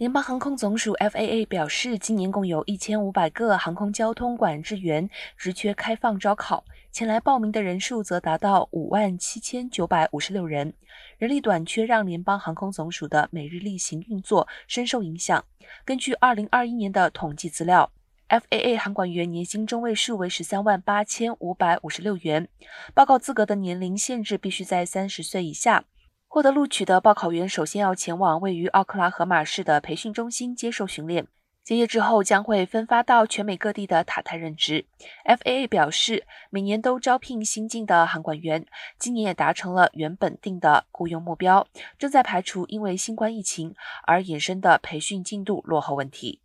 联邦航空总署 （FAA） 表示，今年共有一千五百个航空交通管制员职缺开放招考，前来报名的人数则达到五万七千九百五十六人。人力短缺让联邦航空总署的每日例行运作深受影响。根据二零二一年的统计资料，FAA 航管员年薪中位数为十三万八千五百五十六元，报告资格的年龄限制必须在三十岁以下。获得录取的报考员首先要前往位于奥克拉荷马市的培训中心接受训练，结业之后将会分发到全美各地的塔台任职。FAA 表示，每年都招聘新进的航管员，今年也达成了原本定的雇佣目标，正在排除因为新冠疫情而衍生的培训进度落后问题。